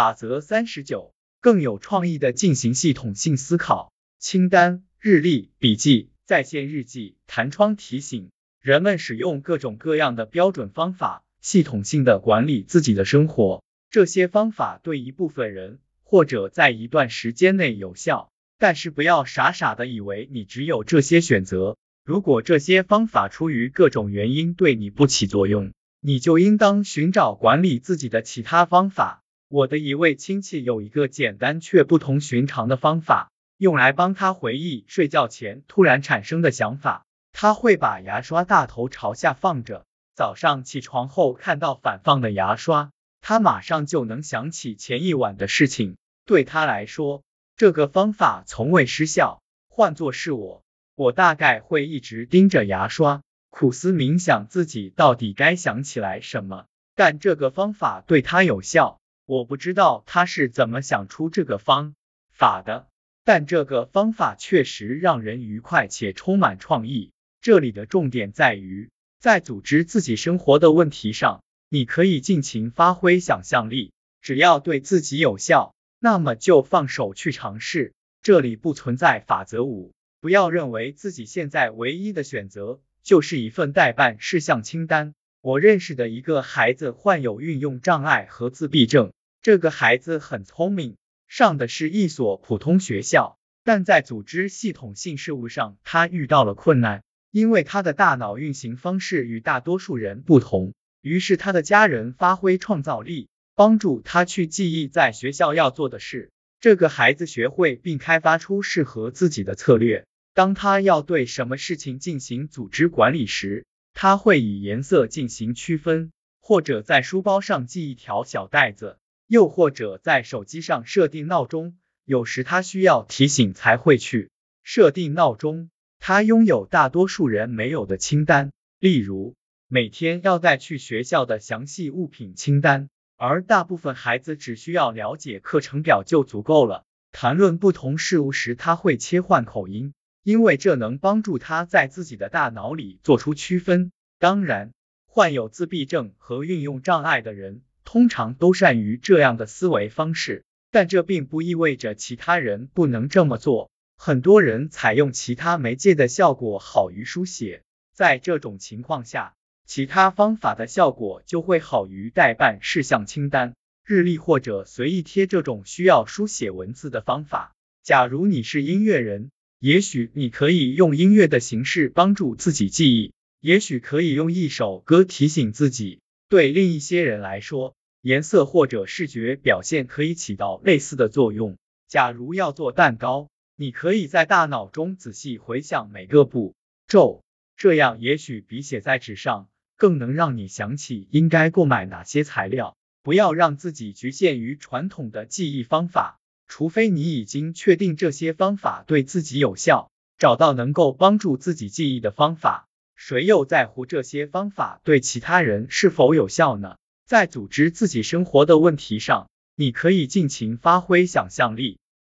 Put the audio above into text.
法则三十九，更有创意的进行系统性思考。清单、日历、笔记、在线日记、弹窗提醒，人们使用各种各样的标准方法，系统性的管理自己的生活。这些方法对一部分人或者在一段时间内有效，但是不要傻傻的以为你只有这些选择。如果这些方法出于各种原因对你不起作用，你就应当寻找管理自己的其他方法。我的一位亲戚有一个简单却不同寻常的方法，用来帮他回忆睡觉前突然产生的想法。他会把牙刷大头朝下放着，早上起床后看到反放的牙刷，他马上就能想起前一晚的事情。对他来说，这个方法从未失效。换作是我，我大概会一直盯着牙刷。苦思冥想自己到底该想起来什么，但这个方法对他有效。我不知道他是怎么想出这个方法的，但这个方法确实让人愉快且充满创意。这里的重点在于，在组织自己生活的问题上，你可以尽情发挥想象力，只要对自己有效，那么就放手去尝试。这里不存在法则五，不要认为自己现在唯一的选择。就是一份代办事项清单。我认识的一个孩子患有运用障碍和自闭症，这个孩子很聪明，上的是一所普通学校，但在组织系统性事务上，他遇到了困难，因为他的大脑运行方式与大多数人不同。于是他的家人发挥创造力，帮助他去记忆在学校要做的事。这个孩子学会并开发出适合自己的策略。当他要对什么事情进行组织管理时，他会以颜色进行区分，或者在书包上系一条小带子，又或者在手机上设定闹钟。有时他需要提醒才会去设定闹钟。他拥有大多数人没有的清单，例如每天要带去学校的详细物品清单，而大部分孩子只需要了解课程表就足够了。谈论不同事物时，他会切换口音。因为这能帮助他在自己的大脑里做出区分。当然，患有自闭症和运用障碍的人通常都善于这样的思维方式，但这并不意味着其他人不能这么做。很多人采用其他媒介的效果好于书写，在这种情况下，其他方法的效果就会好于代办事项清单、日历或者随意贴这种需要书写文字的方法。假如你是音乐人，也许你可以用音乐的形式帮助自己记忆，也许可以用一首歌提醒自己。对另一些人来说，颜色或者视觉表现可以起到类似的作用。假如要做蛋糕，你可以在大脑中仔细回想每个步骤，这样也许比写在纸上更能让你想起应该购买哪些材料。不要让自己局限于传统的记忆方法。除非你已经确定这些方法对自己有效，找到能够帮助自己记忆的方法，谁又在乎这些方法对其他人是否有效呢？在组织自己生活的问题上，你可以尽情发挥想象力，